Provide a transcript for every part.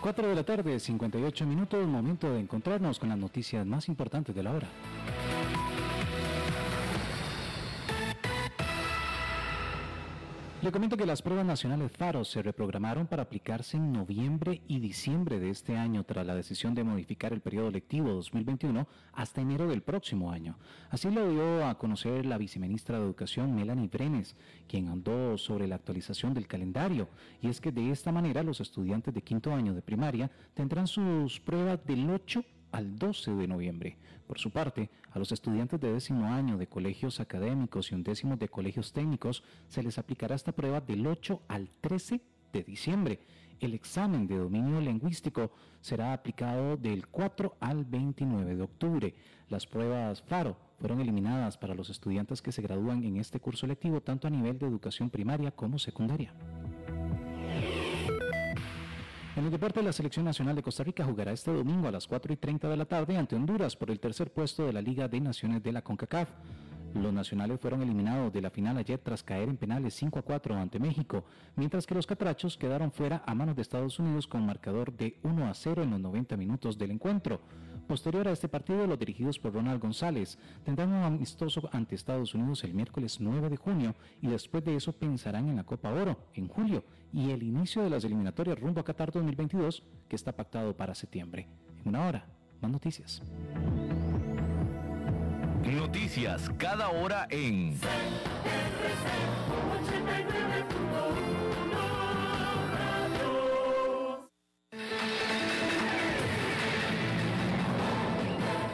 4 de la tarde, 58 minutos, momento de encontrarnos con las noticias más importantes de la hora. Le comento que las pruebas nacionales FARO se reprogramaron para aplicarse en noviembre y diciembre de este año tras la decisión de modificar el periodo lectivo 2021 hasta enero del próximo año. Así lo dio a conocer la viceministra de Educación Melanie Brenes, quien andó sobre la actualización del calendario. Y es que de esta manera los estudiantes de quinto año de primaria tendrán sus pruebas del 8 al 12 de noviembre. Por su parte, a los estudiantes de décimo año de colegios académicos y undécimos de colegios técnicos se les aplicará esta prueba del 8 al 13 de diciembre. El examen de dominio lingüístico será aplicado del 4 al 29 de octubre. Las pruebas FARO fueron eliminadas para los estudiantes que se gradúan en este curso lectivo tanto a nivel de educación primaria como secundaria. En el deporte, la Selección Nacional de Costa Rica jugará este domingo a las 4 y 30 de la tarde ante Honduras por el tercer puesto de la Liga de Naciones de la CONCACAF. Los nacionales fueron eliminados de la final ayer tras caer en penales 5 a 4 ante México, mientras que los catrachos quedaron fuera a manos de Estados Unidos con marcador de 1 a 0 en los 90 minutos del encuentro. Posterior a este partido, los dirigidos por Ronald González tendrán un amistoso ante Estados Unidos el miércoles 9 de junio y después de eso pensarán en la Copa Oro en julio y el inicio de las eliminatorias rumbo a Qatar 2022 que está pactado para septiembre. En una hora, más noticias. Noticias cada hora en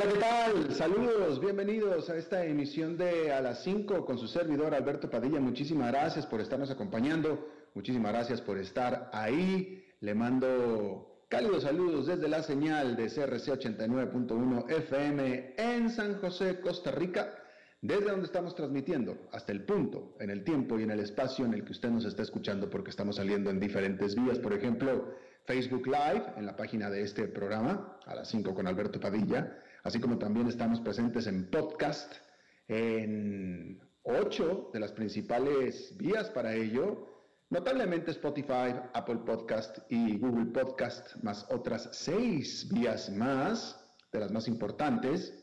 Hola, ¿qué tal? Saludos, bienvenidos a esta emisión de A las 5 con su servidor Alberto Padilla. Muchísimas gracias por estarnos acompañando, muchísimas gracias por estar ahí. Le mando cálidos saludos desde la señal de CRC 89.1 FM en San José, Costa Rica, desde donde estamos transmitiendo hasta el punto, en el tiempo y en el espacio en el que usted nos está escuchando, porque estamos saliendo en diferentes vías, por ejemplo, Facebook Live, en la página de este programa, a las 5 con Alberto Padilla así como también estamos presentes en podcast, en ocho de las principales vías para ello, notablemente Spotify, Apple Podcast y Google Podcast, más otras seis vías más, de las más importantes.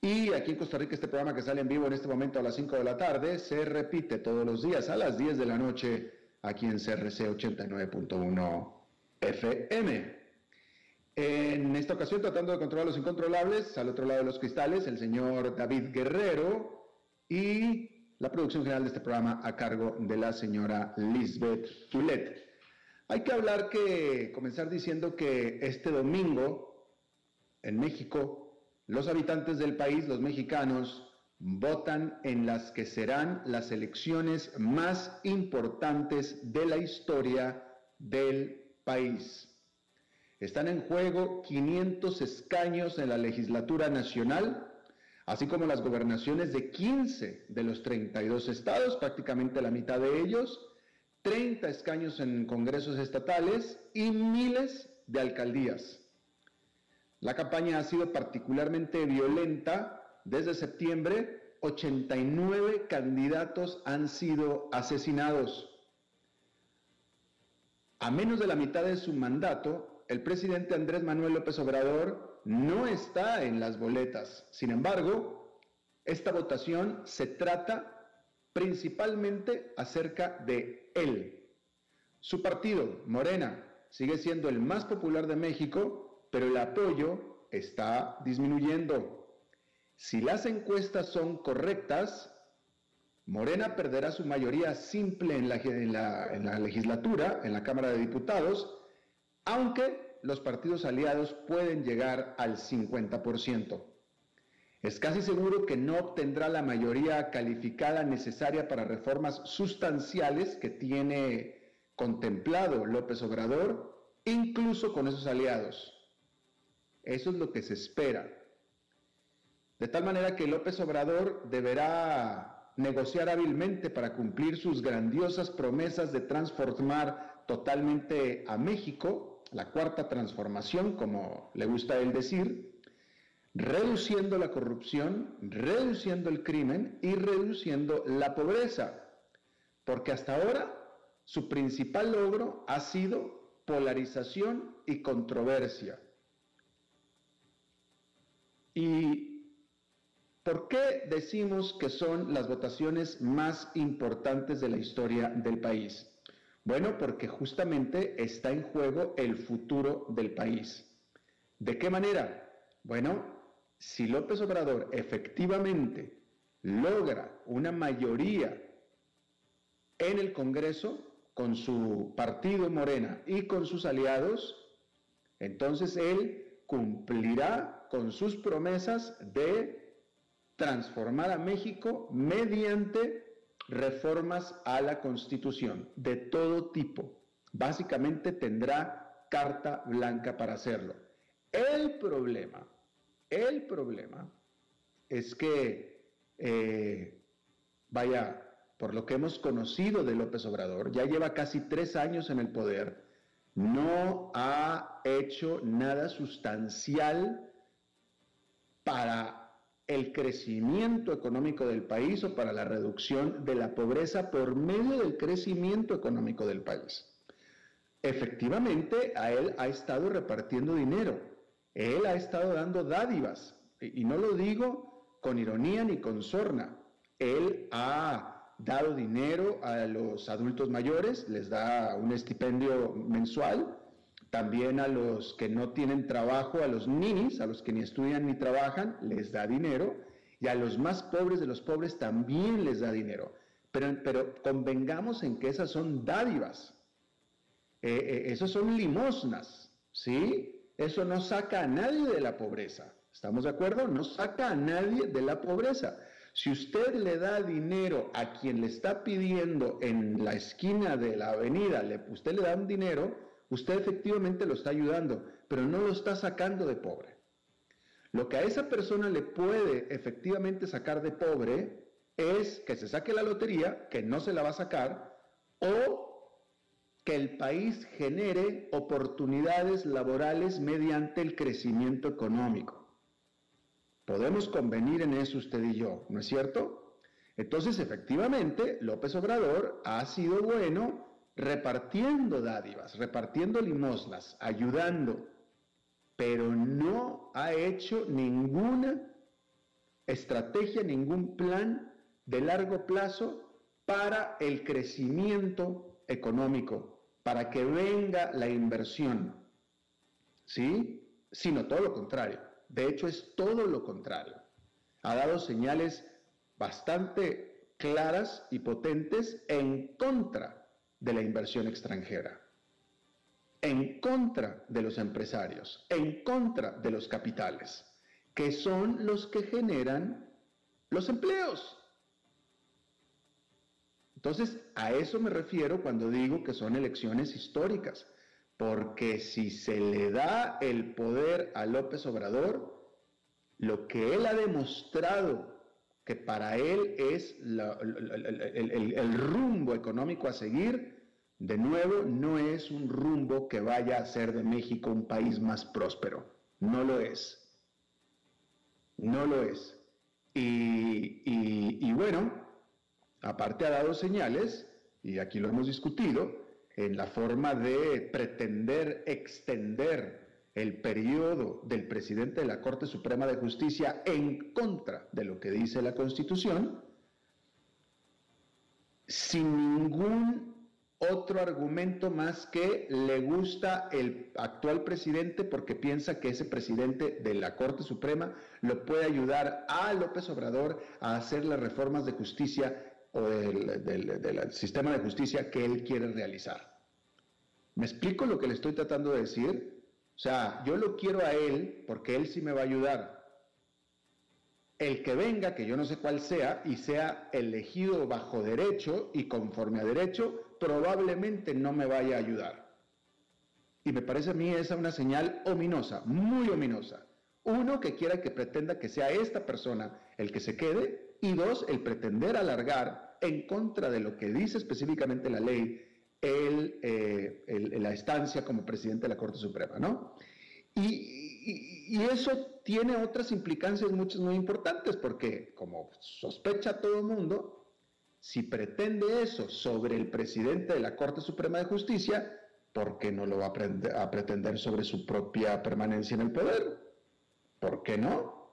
Y aquí en Costa Rica este programa que sale en vivo en este momento a las 5 de la tarde se repite todos los días a las 10 de la noche aquí en CRC 89.1 FM. En esta ocasión, tratando de controlar los incontrolables, al otro lado de los cristales, el señor David Guerrero y la producción general de este programa a cargo de la señora Lisbeth Tulet. Hay que hablar que, comenzar diciendo que este domingo, en México, los habitantes del país, los mexicanos, votan en las que serán las elecciones más importantes de la historia del país. Están en juego 500 escaños en la legislatura nacional, así como las gobernaciones de 15 de los 32 estados, prácticamente la mitad de ellos, 30 escaños en congresos estatales y miles de alcaldías. La campaña ha sido particularmente violenta. Desde septiembre, 89 candidatos han sido asesinados. A menos de la mitad de su mandato, el presidente Andrés Manuel López Obrador no está en las boletas. Sin embargo, esta votación se trata principalmente acerca de él. Su partido, Morena, sigue siendo el más popular de México, pero el apoyo está disminuyendo. Si las encuestas son correctas, Morena perderá su mayoría simple en la, legislatura, en la Cámara de Diputados, aunque los partidos aliados pueden llegar al 50%. Es casi seguro que no obtendrá la mayoría calificada necesaria para reformas sustanciales que tiene contemplado López Obrador, incluso con esos aliados. Eso es lo que se espera. De tal manera que López Obrador deberá negociar hábilmente para cumplir sus grandiosas promesas de transformar totalmente a México, la cuarta transformación, como le gusta él decir, reduciendo la corrupción, reduciendo el crimen y reduciendo la pobreza. Porque hasta ahora su principal logro ha sido polarización y controversia. ¿Y por qué decimos que son las votaciones más importantes de la historia del país? Bueno, porque justamente está en juego el futuro del país. ¿De qué manera? Bueno, si López Obrador efectivamente logra una mayoría en el Congreso, con su partido Morena y con sus aliados, entonces él cumplirá con sus promesas de transformar a México mediante reformas a la Constitución de todo tipo. Básicamente tendrá carta blanca para hacerlo. El problema, el problema es que, eh, vaya, por lo que hemos conocido de López Obrador, ya lleva casi tres años en el poder, no ha hecho nada sustancial para el crecimiento económico del país o para la reducción de la pobreza por medio del crecimiento económico del país. Efectivamente, a él ha estado repartiendo dinero, él ha estado dando dádivas, y no lo digo con ironía ni con sorna, él ha dado dinero a los adultos mayores, les da un estipendio mensual, también a los que no tienen trabajo, a los ninis, a los que ni estudian ni trabajan, les da dinero, y a los más pobres de los pobres también les da dinero. Pero, pero convengamos en que esas son dádivas, eh, eh, esos son limosnas, ¿sí? Eso no saca a nadie de la pobreza. ¿Estamos de acuerdo? No saca a nadie de la pobreza. Si usted le da dinero a quien le está pidiendo en la esquina de la avenida, le, usted le da un dinero, usted efectivamente lo está ayudando, pero no lo está sacando de pobre. Lo que a esa persona le puede efectivamente sacar de pobre es que se saque la lotería, que no se la va a sacar, o que el país genere oportunidades laborales mediante el crecimiento económico. Podemos convenir en eso usted y yo, ¿no es cierto? Entonces, efectivamente, López Obrador ha sido bueno repartiendo dádivas, repartiendo limosnas, ayudando, pero no ha hecho ninguna estrategia, ningún plan de largo plazo para el crecimiento económico, para que venga la inversión, ¿sí? Sino todo lo contrario. De hecho, es todo lo contrario. Ha dado señales bastante claras y potentes en contra de la inversión extranjera, en contra de los empresarios, en contra de los capitales, que son los que generan los empleos. Entonces, a eso me refiero cuando digo que son elecciones históricas porque si se le da el poder a López Obrador, lo que él ha demostrado que para él es el, rumbo económico a seguir, de nuevo, no es un rumbo que vaya a hacer de México un país más próspero. No lo es. No lo es. y bueno, aparte ha dado señales, y aquí lo hemos discutido, en la forma de pretender extender el periodo del presidente de la Corte Suprema de Justicia en contra de lo que dice la Constitución, sin ningún otro argumento más que le gusta el actual presidente porque piensa que ese presidente de la Corte Suprema lo puede ayudar a López Obrador a hacer las reformas de justicia o del, del sistema de justicia que él quiere realizar. ¿Me explico lo que le estoy tratando de decir? O sea, yo lo quiero a él porque él sí me va a ayudar. El que venga, que yo no sé cuál sea, y sea elegido bajo derecho y conforme a derecho, probablemente no me vaya a ayudar. Y me parece a mí esa una señal ominosa, muy ominosa. Uno, que quiera que pretenda que sea esta persona el que se quede, y dos, el pretender alargar en contra de lo que dice específicamente la ley eh, el, la estancia como presidente de la Corte Suprema, ¿no? Y, eso tiene otras implicancias muchas muy importantes, porque como sospecha todo el mundo, si pretende eso sobre el presidente de la Corte Suprema de Justicia, ¿por qué no lo va a, a pretender sobre su propia permanencia en el poder? ¿Por qué no?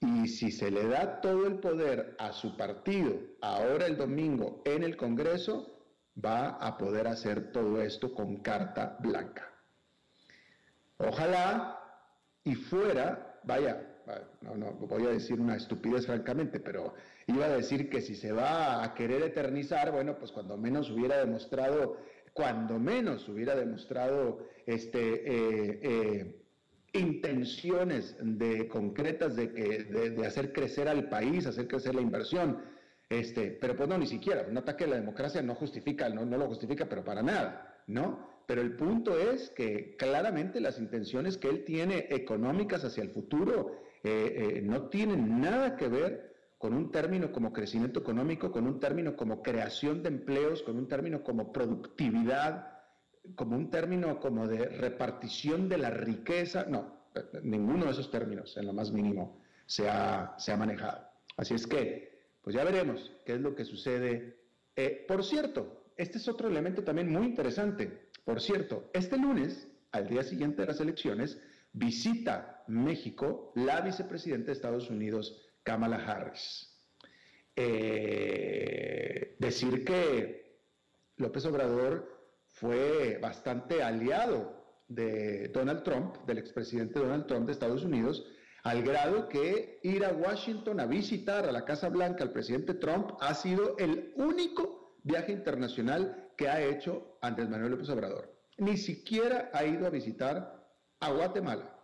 Y si se le da todo el poder a su partido ahora el domingo en el Congreso, va a poder hacer todo esto con carta blanca. Ojalá y fuera, vaya, no, no, voy a decir una estupidez francamente, pero iba a decir que si se va a querer eternizar, bueno, pues cuando menos hubiera demostrado, cuando menos hubiera demostrado este, eh, eh, intenciones de, concretas de, que, de hacer crecer al país, hacer crecer la inversión, este, pero pues no, ni siquiera, un ataque a la democracia no justifica, no, no lo justifica, pero para nada, ¿no? Pero el punto es que claramente las intenciones que él tiene económicas hacia el futuro eh, eh, no tienen nada que ver con un término como crecimiento económico, con un término como creación de empleos, con un término como productividad, como un término como de repartición de la riqueza. No, ninguno de esos términos en lo más mínimo se ha, se ha manejado. Así es que pues ya veremos qué es lo que sucede. Eh, por cierto, este es otro elemento también muy interesante. Por cierto, este lunes, al día siguiente de las elecciones, visita México la vicepresidenta de Estados Unidos, Kamala Harris. Eh, decir que López Obrador fue bastante aliado de Donald Trump, del expresidente Donald Trump de Estados Unidos, al grado que ir a Washington a visitar a la Casa Blanca al presidente Trump ha sido el único viaje internacional que ha hecho Andrés Manuel López Obrador. Ni siquiera ha ido a visitar a Guatemala,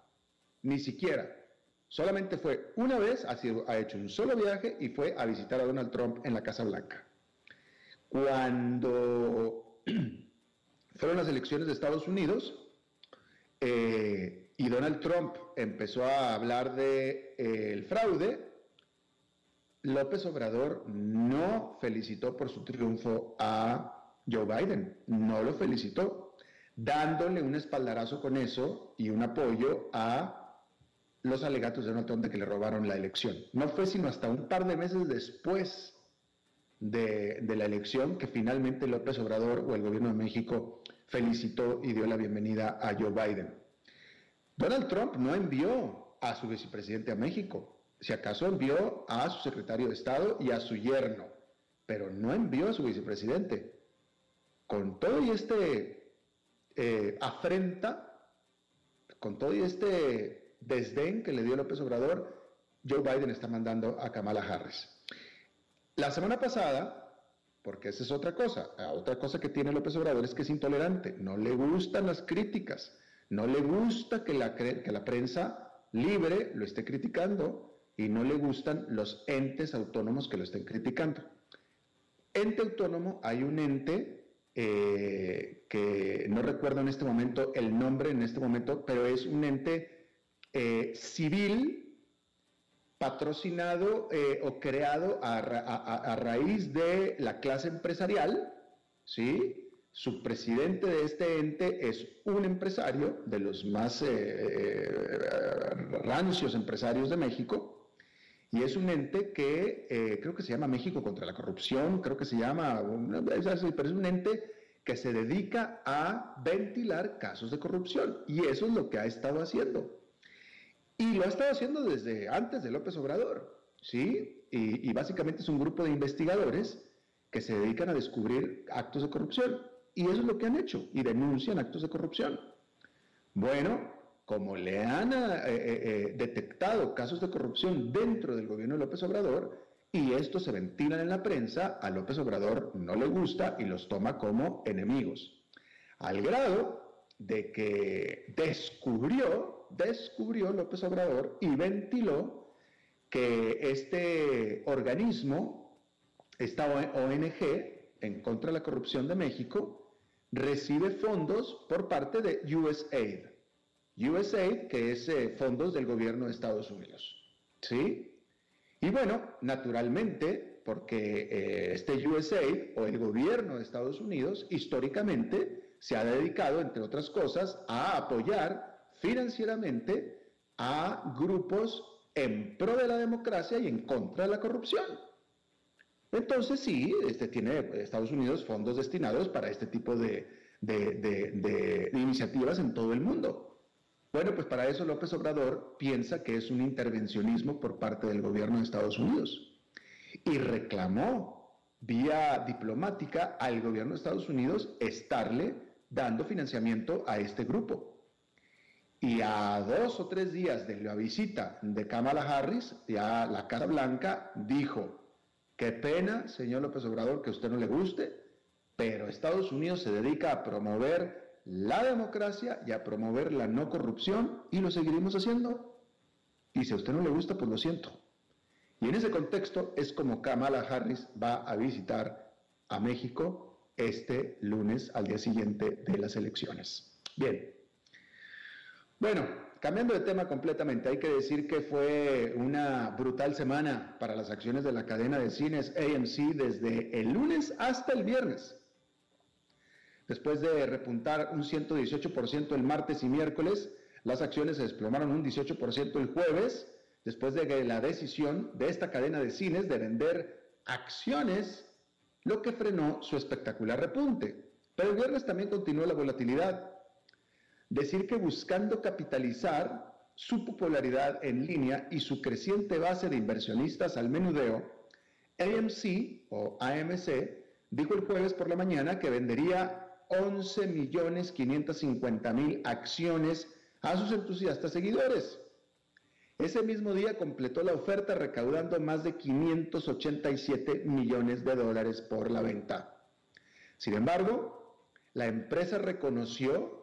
ni siquiera. Solamente fue una vez, ha, hecho un solo viaje y fue a visitar a Donald Trump en la Casa Blanca. Cuando fueron las elecciones de Estados Unidos, eh, y Donald Trump empezó a hablar de eh, el fraude, López Obrador no felicitó por su triunfo a Joe Biden, no lo felicitó, dándole un espaldarazo con eso y un apoyo a los alegatos de Donald Trump de que le robaron la elección. No fue sino hasta un par de meses después de, de la elección que finalmente López Obrador o el gobierno de México felicitó y dio la bienvenida a Joe Biden. Donald Trump no envió a su vicepresidente a México, si acaso envió a su secretario de Estado y a su yerno, pero no envió a su vicepresidente. Con todo y este eh, afrenta, con todo y este desdén que le dio López Obrador, Joe Biden está mandando a Kamala Harris. La semana pasada, porque esa es otra cosa, otra cosa que tiene López Obrador es que es intolerante, no le gustan las críticas. No le gusta que la, que la prensa libre lo esté criticando y no le gustan los entes autónomos que lo estén criticando. Ente autónomo, hay un ente eh, que no recuerdo en este momento el nombre en este momento, pero es un ente eh, civil patrocinado eh, o creado a, raíz de la clase empresarial, ¿sí? Su presidente de este ente es un empresario de los más rancios empresarios de México, y es un ente que creo que se llama México contra la corrupción, creo que se llama, pero es un ente que se dedica a ventilar casos de corrupción. Y eso es lo que ha estado haciendo. Y lo ha estado haciendo desde antes de López Obrador, ¿sí? Y, básicamente es un grupo de investigadores que se dedican a descubrir actos de corrupción. Y eso es lo que han hecho, y denuncian actos de corrupción. Bueno, como le han eh, eh, eh, detectado casos de corrupción dentro del gobierno de López Obrador, y estos se ventilan en la prensa, a López Obrador no le gusta y los toma como enemigos. Al grado de que descubrió, descubrió López Obrador y ventiló que este organismo, esta ONG en contra de la corrupción de México, recibe fondos por parte de USAID. USAID, que es eh, fondos del gobierno de Estados Unidos. ¿Sí? Y bueno, naturalmente, porque eh, este USAID o el gobierno de Estados Unidos históricamente se ha dedicado, entre otras cosas, a apoyar financieramente a grupos en pro de la democracia y en contra de la corrupción. Entonces sí, este, tiene Estados Unidos fondos destinados para este tipo de iniciativas en todo el mundo. Bueno, pues para eso López Obrador piensa que es un intervencionismo por parte del gobierno de Estados Unidos y reclamó vía diplomática al gobierno de Estados Unidos estarle dando financiamiento a este grupo. Y a dos o tres días de la visita de Kamala Harris, ya la Casa Blanca dijo, qué pena, señor López Obrador, que a usted no le guste, pero Estados Unidos se dedica a promover la democracia y a promover la no corrupción y lo seguiremos haciendo. Y si a usted no le gusta, pues lo siento. Y en ese contexto es como Kamala Harris va a visitar a México este lunes al día siguiente de las elecciones. Bien. Bueno, cambiando de tema completamente, hay que decir que fue una brutal semana para las acciones de la cadena de cines AMC desde el lunes hasta el viernes después de repuntar un 118% el martes y miércoles, las acciones se desplomaron un 18% el jueves, después de la decisión de esta cadena de cines de vender acciones, lo que frenó su espectacular repunte. Pero el viernes también continuó la volatilidad. Decir que buscando capitalizar su popularidad en línea y su creciente base de inversionistas al menudeo, AMC o AMC dijo el jueves por la mañana que vendería 11 millones 550 mil acciones a sus entusiastas seguidores. Ese mismo día completó la oferta recaudando más de 587 millones de dólares por la venta. Sin embargo, la empresa reconoció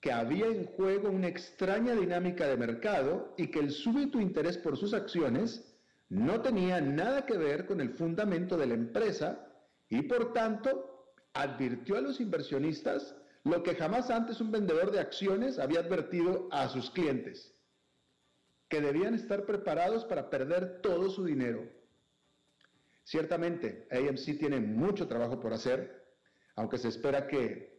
que había en juego una extraña dinámica de mercado y que el súbito interés por sus acciones no tenía nada que ver con el fundamento de la empresa y por tanto advirtió a los inversionistas lo que jamás antes un vendedor de acciones había advertido a sus clientes, que debían estar preparados para perder todo su dinero. Ciertamente, AMC tiene mucho trabajo por hacer, aunque se espera que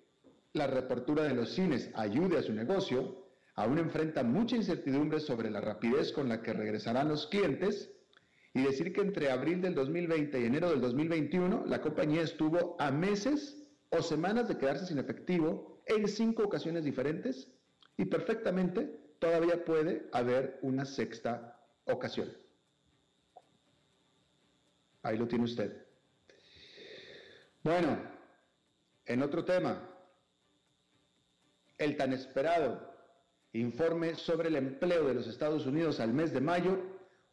la reapertura de los cines ayude a su negocio, aún enfrenta mucha incertidumbre sobre la rapidez con la que regresarán los clientes y decir que entre abril del 2020 y enero del 2021 la compañía estuvo a meses o semanas de quedarse sin efectivo en cinco ocasiones diferentes y perfectamente todavía puede haber una sexta ocasión. Ahí lo tiene usted. Bueno, en otro tema, el tan esperado informe sobre el empleo de los Estados Unidos al mes de mayo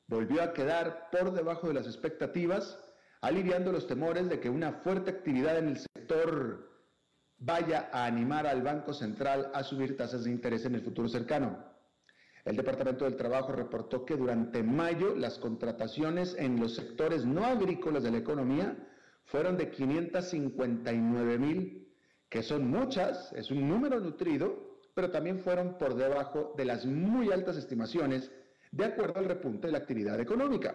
volvió a quedar por debajo de las expectativas, aliviando los temores de que una fuerte actividad en el sector vaya a animar al Banco Central a subir tasas de interés en el futuro cercano. El Departamento del Trabajo reportó que durante mayo las contrataciones en los sectores no agrícolas de la economía fueron de 559 mil, que son muchas, es un número nutrido, pero también fueron por debajo de las muy altas estimaciones de acuerdo al repunte de la actividad económica.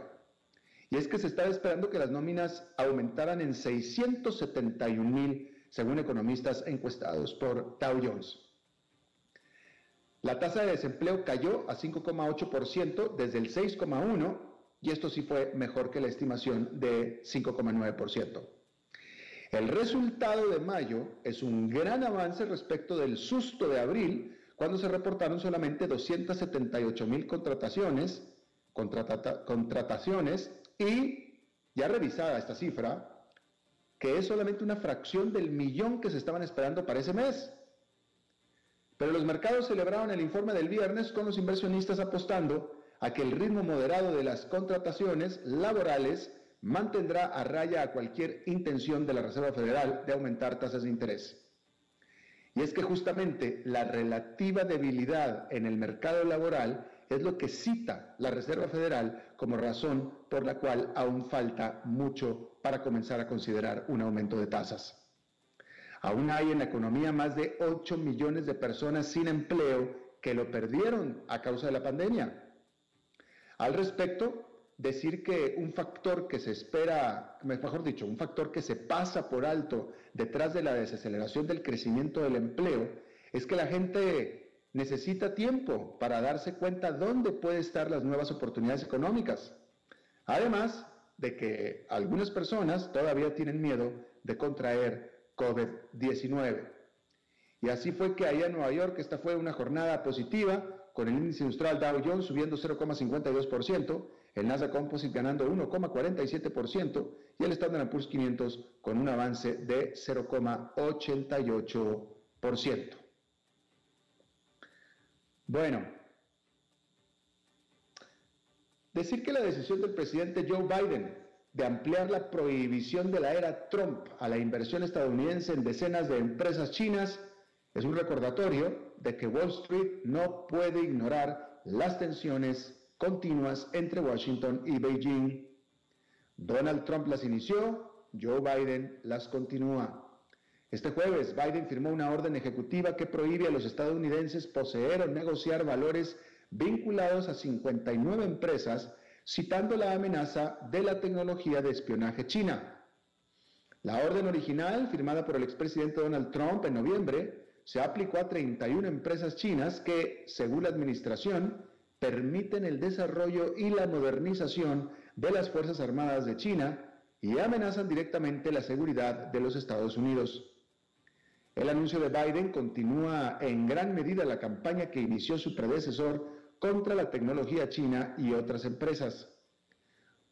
Y es que se estaba esperando que las nóminas aumentaran en 671 mil, según economistas encuestados por Dow Jones. La tasa de desempleo cayó a 5,8% desde el 6,1% y esto sí fue mejor que la estimación de 5,9%. El resultado de mayo es un gran avance respecto del susto de abril, cuando se reportaron solamente 278 mil contrataciones, y ya revisada esta cifra, que es solamente una fracción del millón que se estaban esperando para ese mes. Pero los mercados celebraron el informe del viernes con los inversionistas apostando a que el ritmo moderado de las contrataciones laborales mantendrá a raya a cualquier intención de la Reserva Federal de aumentar tasas de interés. Y es que justamente la relativa debilidad en el mercado laboral es lo que cita la Reserva Federal como razón por la cual aún falta mucho para comenzar a considerar un aumento de tasas. Aún hay en la economía más de 8 millones de personas sin empleo que lo perdieron a causa de la pandemia. Al respecto, decir que un factor que se espera, mejor dicho, un factor que se pasa por alto detrás de la desaceleración del crecimiento del empleo es que la gente necesita tiempo para darse cuenta dónde pueden estar las nuevas oportunidades económicas. Además de que algunas personas todavía tienen miedo de contraer COVID-19. Y así fue que allá en Nueva York esta fue una jornada positiva, con el índice industrial Dow Jones subiendo 0,52%, el Nasdaq Composite ganando 1,47% y el Standard Poor's 500 con un avance de 0,88%. Bueno, decir que la decisión del presidente Joe Biden de ampliar la prohibición de la era Trump a la inversión estadounidense en decenas de empresas chinas es un recordatorio de que Wall Street no puede ignorar las tensiones continuas entre Washington y Beijing. Donald Trump las inició, Joe Biden las continúa. Este jueves, Biden firmó una orden ejecutiva que prohíbe a los estadounidenses poseer o negociar valores vinculados a 59 empresas, citando la amenaza de la tecnología de espionaje china. La orden original, firmada por el expresidente Donald Trump en noviembre, se aplicó a 31 empresas chinas que, según la administración, permiten el desarrollo y la modernización de las Fuerzas Armadas de China y amenazan directamente la seguridad de los Estados Unidos. El anuncio de Biden continúa en gran medida la campaña que inició su predecesor contra la tecnología china y otras empresas.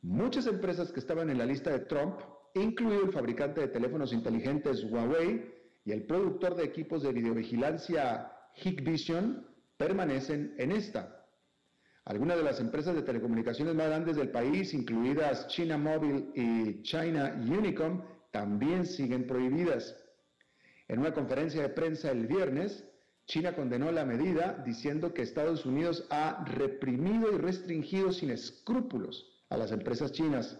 Muchas empresas que estaban en la lista de Trump, incluido el fabricante de teléfonos inteligentes Huawei y el productor de equipos de videovigilancia Hikvision, permanecen en esta. Algunas de las empresas de telecomunicaciones más grandes del país, incluidas China Mobile y China Unicom, también siguen prohibidas. En una conferencia de prensa el viernes, China condenó la medida diciendo que Estados Unidos ha reprimido y restringido sin escrúpulos a las empresas chinas.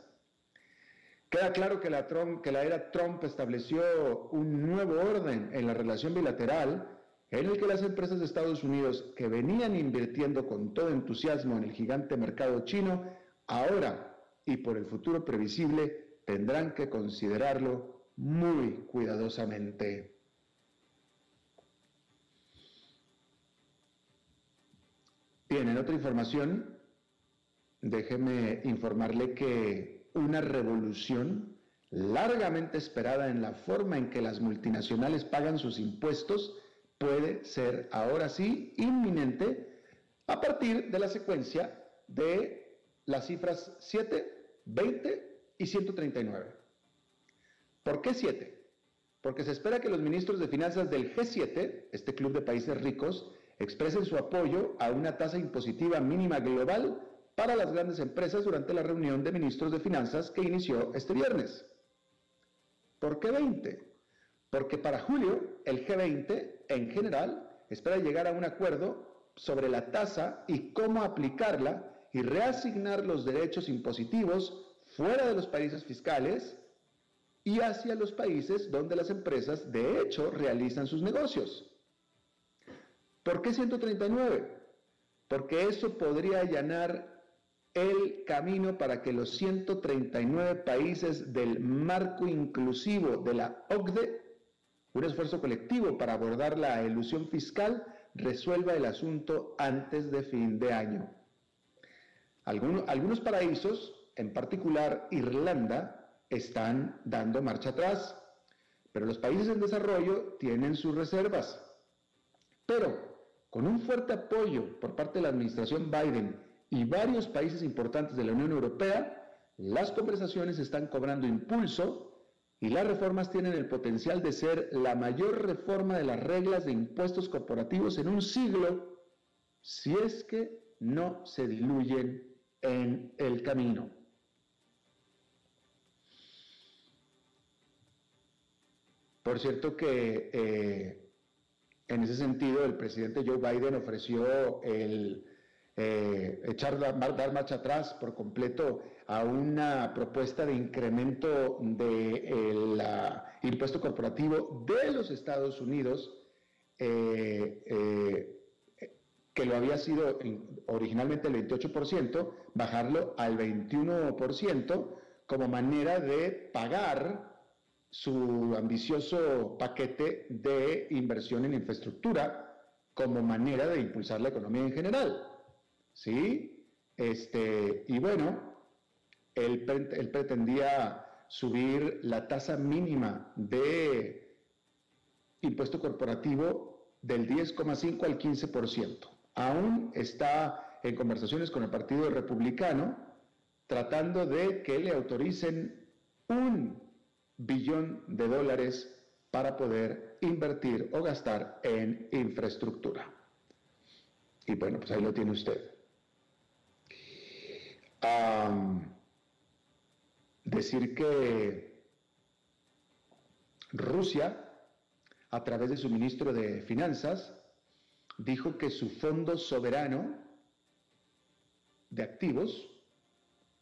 Queda claro que la, que la era Trump estableció un nuevo orden en la relación bilateral en el que las empresas de Estados Unidos que venían invirtiendo con todo entusiasmo en el gigante mercado chino, ahora y por el futuro previsible tendrán que considerarlo muy cuidadosamente. Bien, en otra información, déjeme informarle que una revolución largamente esperada en la forma en que las multinacionales pagan sus impuestos puede ser ahora sí inminente a partir de la secuencia de las cifras 7, 20 y 139. ¿Por qué 7? Porque se espera que los ministros de finanzas del G7, este club de países ricos, expresen su apoyo a una tasa impositiva mínima global para las grandes empresas durante la reunión de ministros de finanzas que inició este viernes. ¿Por qué 20? Porque para julio el G20 en general espera llegar a un acuerdo sobre la tasa y cómo aplicarla y reasignar los derechos impositivos fuera de los países fiscales y hacia los países donde las empresas de hecho realizan sus negocios. ¿Por qué 139? Porque eso podría allanar el camino para que los 139 países del marco inclusivo de la OCDE, un esfuerzo colectivo para abordar la ilusión fiscal, resuelva el asunto antes de fin de año. Algunos, algunos paraísos, en particular Irlanda, están dando marcha atrás, pero los países en desarrollo tienen sus reservas. Pero con un fuerte apoyo por parte de la administración Biden y varios países importantes de la Unión Europea, las conversaciones están cobrando impulso y las reformas tienen el potencial de ser la mayor reforma de las reglas de impuestos corporativos en un siglo, si es que no se diluyen en el camino. Por cierto que eh, en ese sentido, el presidente Joe Biden ofreció el eh, echar, dar marcha atrás por completo a una propuesta de incremento del impuesto corporativo de los Estados Unidos, eh, eh, que lo había sido originalmente el 28%, bajarlo al 21% como manera de pagar su ambicioso paquete de inversión en infraestructura como manera de impulsar la economía en general. ¿Sí? Este, y bueno, él, pretendía subir la tasa mínima de impuesto corporativo del 10,5 al 15%. Aún está en conversaciones con el Partido Republicano tratando de que le autoricen un billón de dólares para poder invertir o gastar en infraestructura. Y bueno, pues ahí lo tiene usted. Decir que Rusia, a través de su ministro de Finanzas, dijo que su fondo soberano de activos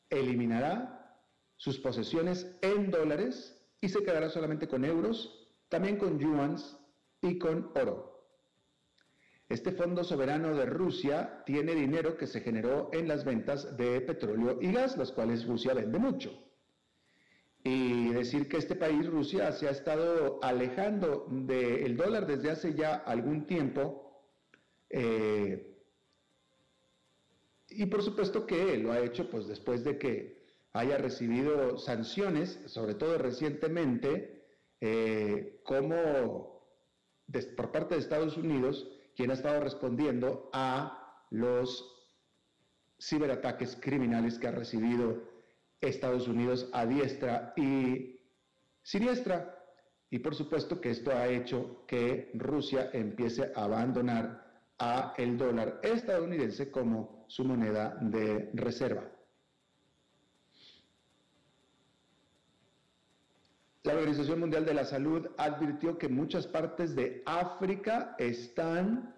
eliminará sus posesiones en dólares y se quedará solamente con euros, también con yuans y con oro. Este fondo soberano de Rusia tiene dinero que se generó en las ventas de petróleo y gas, las cuales Rusia vende mucho. Y decir que este país, Rusia, se ha estado alejando del dólar desde hace ya algún tiempo. Eh, y por supuesto que lo ha hecho pues después de que haya recibido sanciones, sobre todo recientemente, eh, como por parte de Estados Unidos, quien ha estado respondiendo a los ciberataques criminales que ha recibido Estados Unidos a diestra y siniestra. Y por supuesto que esto ha hecho que Rusia empiece a abandonar a el dólar estadounidense como su moneda de reserva. La Organización Mundial de la Salud advirtió que muchas partes de África están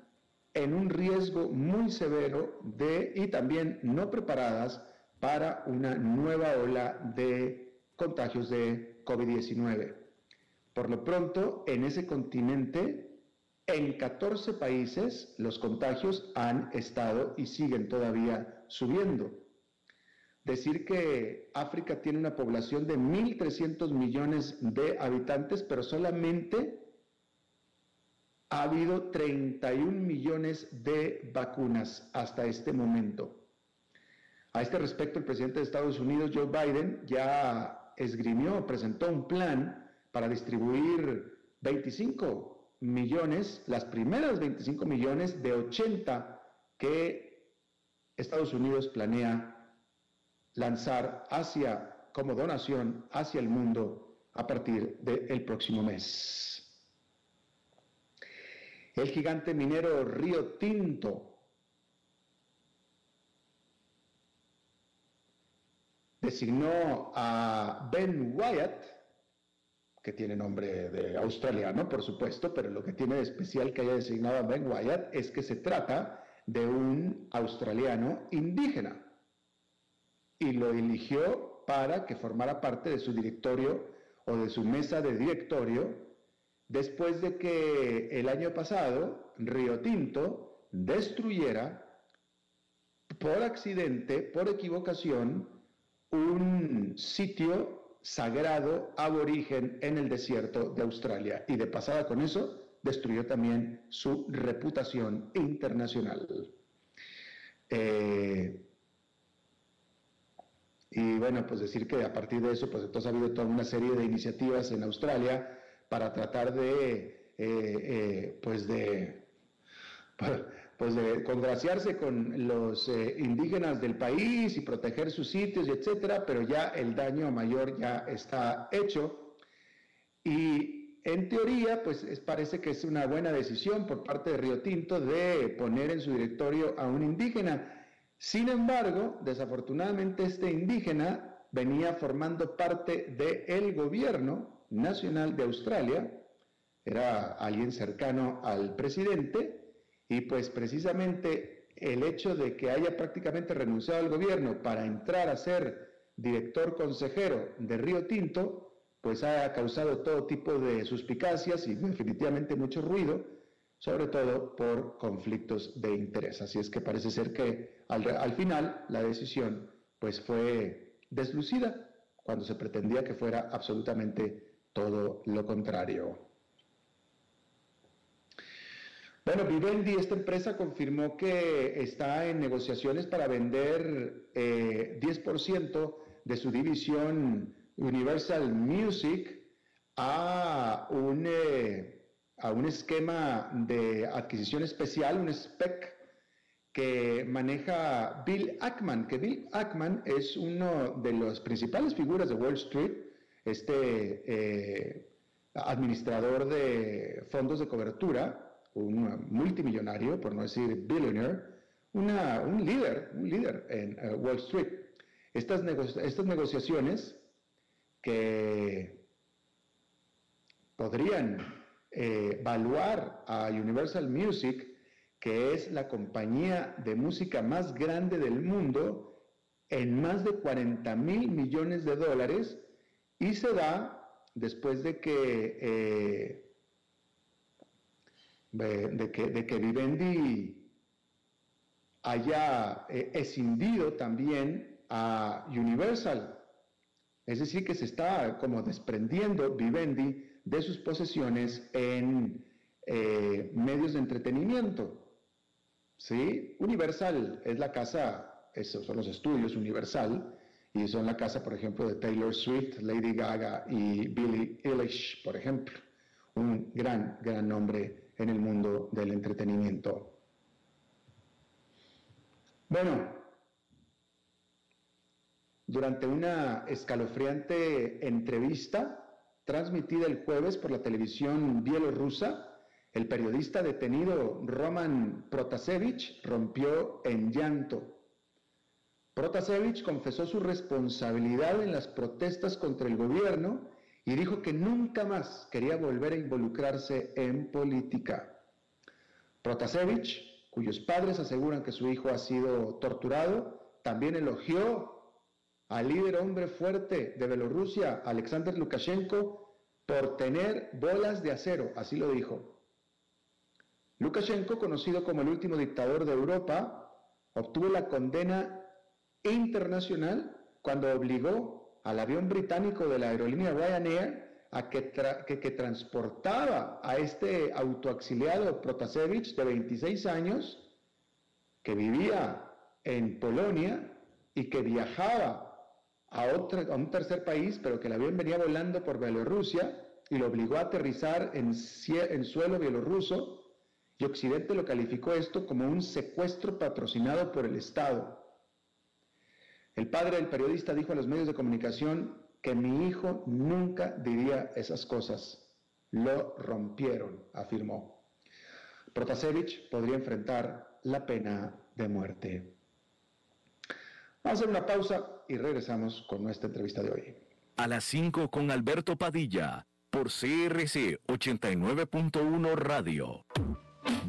en un riesgo muy severo de y también no preparadas para una nueva ola de contagios de COVID-19. Por lo pronto, en ese continente, en 14 países, los contagios han estado y siguen todavía subiendo decir que África tiene una población de 1.300 millones de habitantes, pero solamente ha habido 31 millones de vacunas hasta este momento. A este respecto, el presidente de Estados Unidos, Joe Biden, ya esgrimió, presentó un plan para distribuir 25 millones, las primeras 25 millones de 80 que Estados Unidos planea lanzar hacia, como donación hacia el mundo a partir del próximo mes. El gigante minero Río Tinto designó a Ben Wyatt, que tiene nombre de australiano, por supuesto, pero lo que tiene de especial que haya designado a Ben Wyatt es que se trata de un australiano indígena. Y lo eligió para que formara parte de su directorio o de su mesa de directorio, después de que el año pasado Río Tinto destruyera por accidente, por equivocación, un sitio sagrado aborigen en el desierto de Australia. Y de pasada con eso, destruyó también su reputación internacional. Eh, y bueno, pues decir que a partir de eso, pues entonces ha habido toda una serie de iniciativas en Australia para tratar de, eh, eh, pues de, pues de congraciarse con los indígenas del país y proteger sus sitios etcétera, pero ya el daño mayor ya está hecho. Y en teoría, pues parece que es una buena decisión por parte de Río Tinto de poner en su directorio a un indígena. Sin embargo, desafortunadamente este indígena venía formando parte del gobierno nacional de Australia, era alguien cercano al presidente, y pues precisamente el hecho de que haya prácticamente renunciado al gobierno para entrar a ser director consejero de Río Tinto, pues ha causado todo tipo de suspicacias y definitivamente mucho ruido, sobre todo por conflictos de interés. Así es que parece ser que al, final la decisión pues fue deslucida cuando se pretendía que fuera absolutamente todo lo contrario. Bueno, Vivendi, esta empresa confirmó que está en negociaciones para vender 10% eh, de su división Universal Music a un, eh, a un esquema de adquisición especial, un SPEC que maneja Bill Ackman, que Bill Ackman es uno de las principales figuras de Wall Street, este eh, administrador de fondos de cobertura, un multimillonario, por no decir billionaire, una, un líder, un líder en eh, Wall Street. Estas, estas negociaciones que podrían eh, evaluar a Universal Music, que es la compañía de música más grande del mundo, en más de 40 mil millones de dólares y se da después de que, eh, de, que, de que Vivendi haya eh, escindido también a Universal es decir, que se está como desprendiendo Vivendi de sus posesiones en eh, medios de entretenimiento. ¿Sí? Universal es la casa, esos son los estudios Universal, y son la casa, por ejemplo, de Taylor Swift, Lady Gaga y Billie Eilish, por ejemplo. Un gran, gran nombre en el mundo del entretenimiento. Bueno, durante una escalofriante entrevista transmitida el jueves por la televisión bielorrusa, el periodista detenido Roman Protasevich rompió en llanto. Protasevich confesó su responsabilidad en las protestas contra el gobierno y dijo que nunca más quería volver a involucrarse en política. Protasevich, cuyos padres aseguran que su hijo ha sido torturado, también elogió al líder hombre fuerte de Bielorrusia, Alexander Lukashenko, por tener bolas de acero, así lo dijo. Lukashenko, conocido como el último dictador de Europa, obtuvo la condena internacional cuando obligó al avión británico de la aerolínea Ryanair a que, que, transportaba a este autoexiliado Protasevich de 26 años, que vivía en Polonia y que viajaba a, a un tercer país, pero que el avión venía volando por Bielorrusia y lo obligó a aterrizar en, en suelo bielorruso y Occidente lo calificó esto como un secuestro patrocinado por el Estado. El padre del periodista dijo a los medios de comunicación que mi hijo nunca diría esas cosas. Lo rompieron, afirmó. Protasevich podría enfrentar la pena de muerte. Vamos a hacer una pausa y regresamos con nuestra entrevista de hoy. A las 5 con Alberto Padilla, por CRC 89.1 Radio.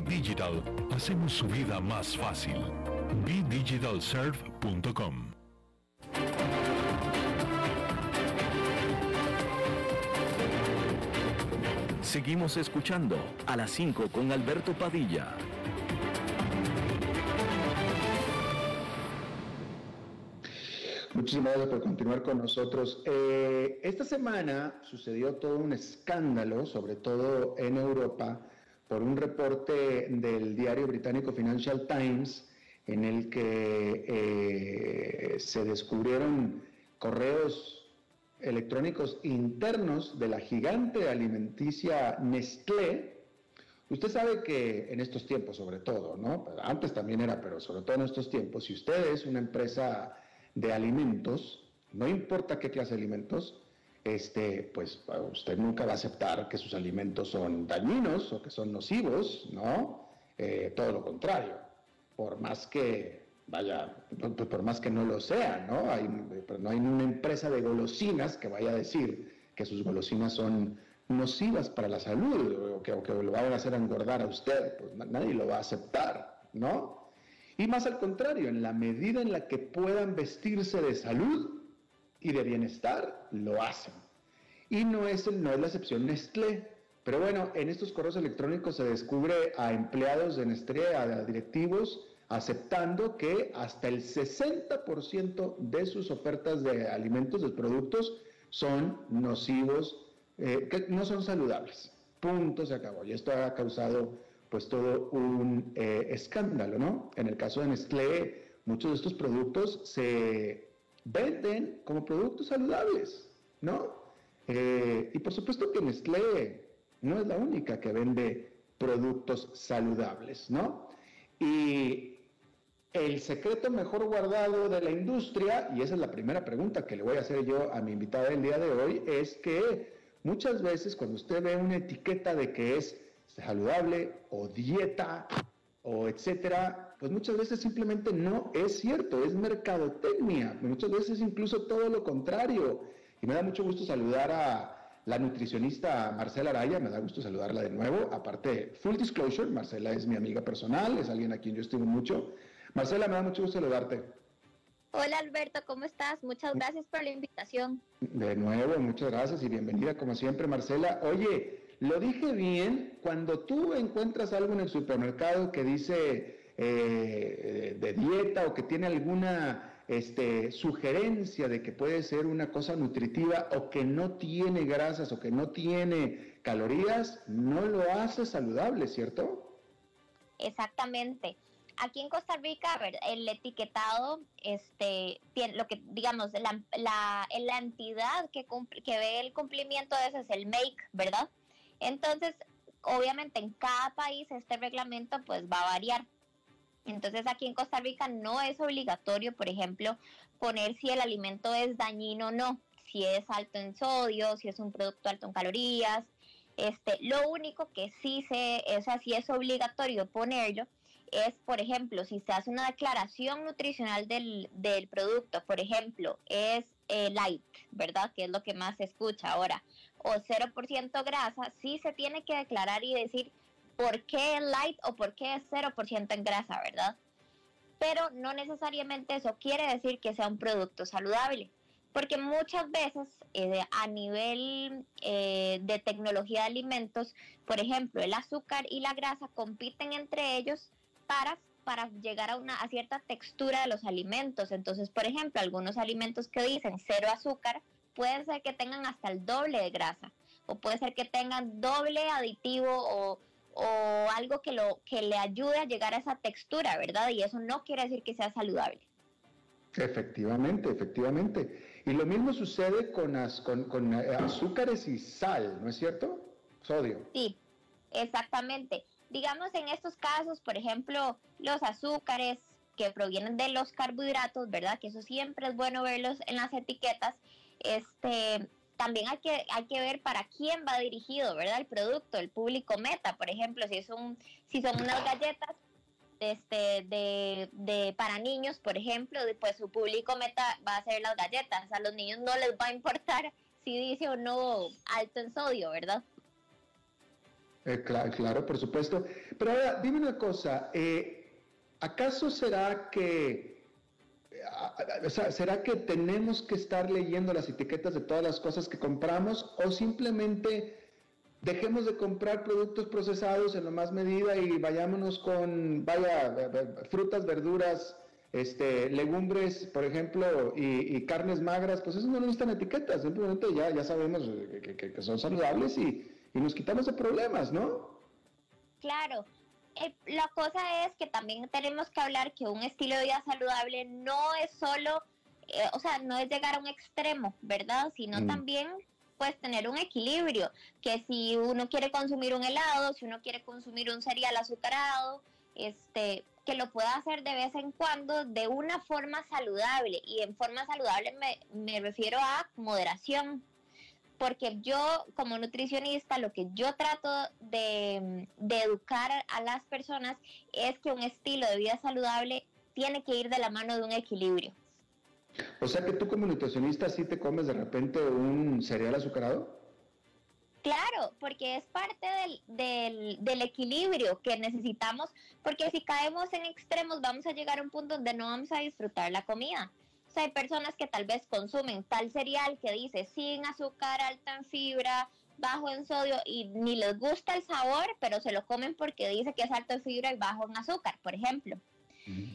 Digital hacemos su vida más fácil. BitDigitalServe.com Seguimos escuchando a las 5 con Alberto Padilla. Muchísimas gracias por continuar con nosotros. Eh, esta semana sucedió todo un escándalo, sobre todo en Europa, por un reporte del diario británico Financial Times en el que eh, se descubrieron correos electrónicos internos de la gigante alimenticia Nestlé. Usted sabe que en estos tiempos, sobre todo, ¿no? Antes también era, pero sobre todo en estos tiempos, si usted es una empresa de alimentos, no importa qué clase de alimentos, este, pues usted nunca va a aceptar que sus alimentos son dañinos o que son nocivos, ¿no? Eh, todo lo contrario, por más que, vaya, por más que no lo sea, ¿no? Hay, no hay una empresa de golosinas que vaya a decir que sus golosinas son nocivas para la salud o que, lo vayan a hacer engordar a usted, pues nadie lo va a aceptar, ¿no? Y más al contrario, en la medida en la que puedan vestirse de salud, y de bienestar lo hacen. Y no es, no es la excepción Nestlé. Pero bueno, en estos correos electrónicos se descubre a empleados de Nestlé, a directivos, aceptando que hasta el 60% de sus ofertas de alimentos, de productos, son nocivos, eh, que no son saludables. Punto, se acabó. Y esto ha causado pues todo un eh, escándalo, ¿no? En el caso de Nestlé, muchos de estos productos se venden como productos saludables, ¿no? Eh, y por supuesto que Nestlé no es la única que vende productos saludables, ¿no? Y el secreto mejor guardado de la industria, y esa es la primera pregunta que le voy a hacer yo a mi invitada el día de hoy, es que muchas veces cuando usted ve una etiqueta de que es saludable o dieta o etcétera, pues muchas veces simplemente no es cierto, es mercadotecnia, muchas veces incluso todo lo contrario. Y me da mucho gusto saludar a la nutricionista Marcela Araya, me da gusto saludarla de nuevo. Aparte, full disclosure, Marcela es mi amiga personal, es alguien a quien yo estimo mucho. Marcela, me da mucho gusto saludarte. Hola Alberto, ¿cómo estás? Muchas gracias por la invitación. De nuevo, muchas gracias y bienvenida como siempre Marcela. Oye, lo dije bien, cuando tú encuentras algo en el supermercado que dice eh, de dieta o que tiene alguna este, sugerencia de que puede ser una cosa nutritiva o que no tiene grasas o que no tiene calorías, no lo hace saludable, ¿cierto? Exactamente. Aquí en Costa Rica, el etiquetado, este, lo que, digamos, la, entidad que, que ve el cumplimiento de eso es el MAKE, ¿verdad? Entonces, obviamente en cada país este reglamento pues va a variar. Entonces aquí en Costa Rica no es obligatorio, por ejemplo, poner si el alimento es dañino o no, si es alto en sodio, si es un producto alto en calorías. Este, lo único que sí se, o sea, es obligatorio ponerlo es, por ejemplo, si se hace una declaración nutricional del, del producto, por ejemplo, es eh, light, ¿verdad? Que es lo que más se escucha ahora, o 0% grasa, sí se tiene que declarar y decir por qué light o por qué es 0% en grasa, ¿verdad? Pero no necesariamente eso quiere decir que sea un producto saludable, porque muchas veces eh, a nivel eh, de tecnología de alimentos, por ejemplo, el azúcar y la grasa compiten entre ellos para para llegar a una a cierta textura de los alimentos. Entonces, por ejemplo, algunos alimentos que dicen cero azúcar, puede ser que tengan hasta el doble de grasa, o puede ser que tengan doble aditivo o o algo que, lo, que le ayude a llegar a esa textura, ¿verdad? Y eso no quiere decir que sea saludable. Efectivamente, efectivamente. Y lo mismo sucede con, con, eh, azúcares y sal, ¿no es cierto? Sodio. Sí, exactamente. Digamos en estos casos, por ejemplo, los azúcares que provienen de los carbohidratos, ¿verdad? Que eso siempre es bueno verlos en las etiquetas. Este, también hay que, hay que ver para quién va dirigido, ¿verdad? El producto, el público meta, por ejemplo, si, es si son unas galletas este, de, de, para niños, por ejemplo, pues su público meta va a ser las galletas. A los niños no les va a importar si dice o no alto en sodio, ¿verdad? Eh, claro, claro, por supuesto. Pero ahora, dime una cosa, eh, ¿acaso será que, eh, será que tenemos que estar leyendo las etiquetas de todas las cosas que compramos o simplemente dejemos de comprar productos procesados en lo más medida y vayámonos con, vaya, frutas, verduras, este, legumbres, por ejemplo, y, carnes magras, pues eso no necesitan etiquetas, simplemente ya, ya sabemos que, son saludables y, nos quitamos de problemas, ¿no? Claro. Eh, la cosa es que también tenemos que hablar que un estilo de vida saludable no es solo, eh, o sea, no es llegar a un extremo, ¿verdad? Sino mm. también pues tener un equilibrio, que si uno quiere consumir un helado, si uno quiere consumir un cereal azucarado, este, que lo pueda hacer de vez en cuando de una forma saludable. Y en forma saludable me, me refiero a moderación. Porque yo como nutricionista lo que yo trato de, de educar a las personas es que un estilo de vida saludable tiene que ir de la mano de un equilibrio. O sea que tú como nutricionista sí te comes de repente un cereal azucarado. Claro, porque es parte del, del, equilibrio que necesitamos, porque si caemos en extremos vamos a llegar a un punto donde no vamos a disfrutar la comida. O sea, hay personas que tal vez consumen tal cereal que dice sin azúcar, alta en fibra, bajo en sodio y ni les gusta el sabor, pero se lo comen porque dice que es alto en fibra y bajo en azúcar, por ejemplo.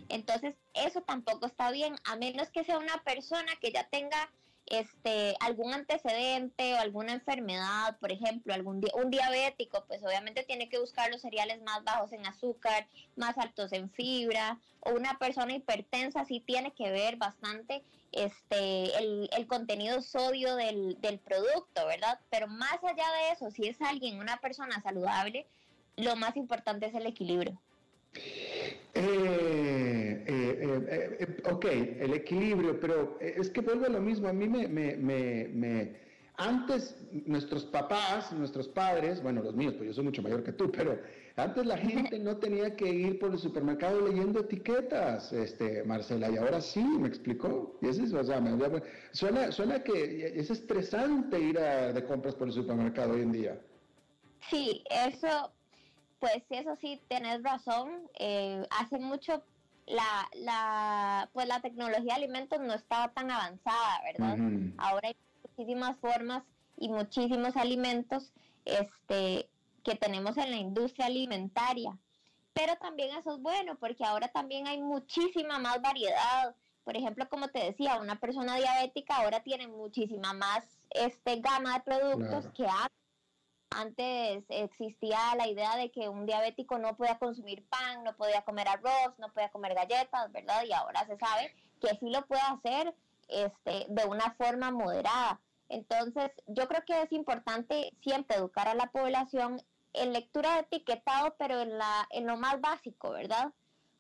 Entonces, eso tampoco está bien, a menos que sea una persona que ya tenga este algún antecedente o alguna enfermedad, por ejemplo, algún un diabético, pues obviamente tiene que buscar los cereales más bajos en azúcar, más altos en fibra, o una persona hipertensa sí tiene que ver bastante este el, el contenido sodio del, del producto, ¿verdad? Pero más allá de eso, si es alguien, una persona saludable, lo más importante es el equilibrio. Eh, eh, eh, ok, el equilibrio, pero es que vuelvo a lo mismo. A mí me, me, me, Antes, nuestros papás, nuestros padres, bueno, los míos, pues yo soy mucho mayor que tú, pero antes la gente no tenía que ir por el supermercado leyendo etiquetas, este, Marcela, y ahora sí, me explicó. Y eso es, o sea, suena, suena que es estresante ir de compras por el supermercado hoy en día. Sí, eso pues eso sí, tenés razón. Eh, hace mucho la, la, pues la tecnología de alimentos no estaba tan avanzada, ¿verdad? Ahora hay muchísimas formas y muchísimos alimentos este, que tenemos en la industria alimentaria. Pero también eso es bueno porque ahora también hay muchísima más variedad. Por ejemplo, como te decía, una persona diabética ahora tiene muchísima más este, gama de productos que antes antes existía la idea de que un diabético no podía consumir pan, no podía comer arroz, no podía comer galletas, ¿verdad? Y ahora se sabe que sí lo puede hacer este, de una forma moderada. Entonces, yo creo que es importante siempre educar a la población en lectura de etiquetado, pero en, la, en lo más básico, ¿verdad?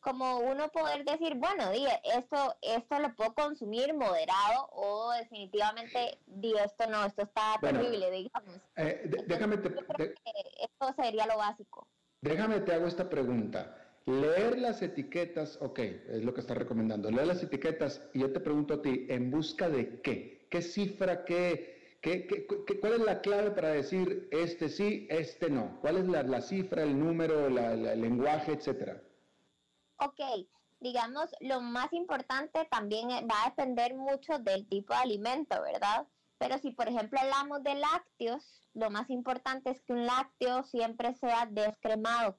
Como uno poder decir, bueno, esto, esto lo puedo consumir moderado o definitivamente, di, esto no, esto está terrible, digamos. Eh, déjame te, esto sería lo básico. Déjame te hago esta pregunta. Leer las etiquetas, ok, es lo que está recomendando. Leer las etiquetas y yo te pregunto a ti, ¿en busca de qué? ¿Qué cifra, qué, qué, qué, cuál es la clave para decir este sí, este no? ¿Cuál es la, la cifra, el número, la, el lenguaje, etcétera? Ok, digamos, lo más importante también eh, va a depender mucho del tipo de alimento, ¿verdad? Pero si, por ejemplo, hablamos de lácteos, lo más importante es que un lácteo siempre sea descremado,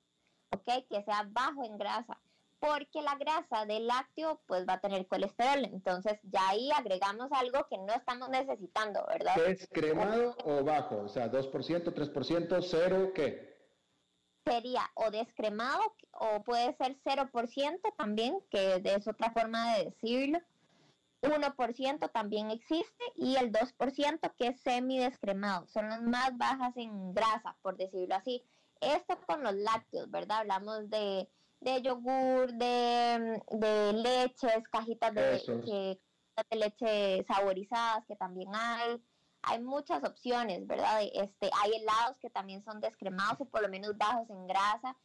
¿ok? Que sea bajo en grasa, porque la grasa del lácteo pues va a tener colesterol, entonces ya ahí agregamos algo que no estamos necesitando, ¿verdad? ¿Descremado o bajo? O sea, 2%, 3%, 0, ¿qué? Sería o descremado o puede ser 0% también, que es otra forma de decirlo. 1% también existe y el 2% que es semidescremado. Son las más bajas en grasa, por decirlo así. Esto con los lácteos, ¿verdad? Hablamos de, de yogur, de, de leches, cajitas de, de leche saborizadas que también hay. Hay muchas opciones, ¿verdad? Este, hay helados que también son descremados o por lo menos bajos en grasa.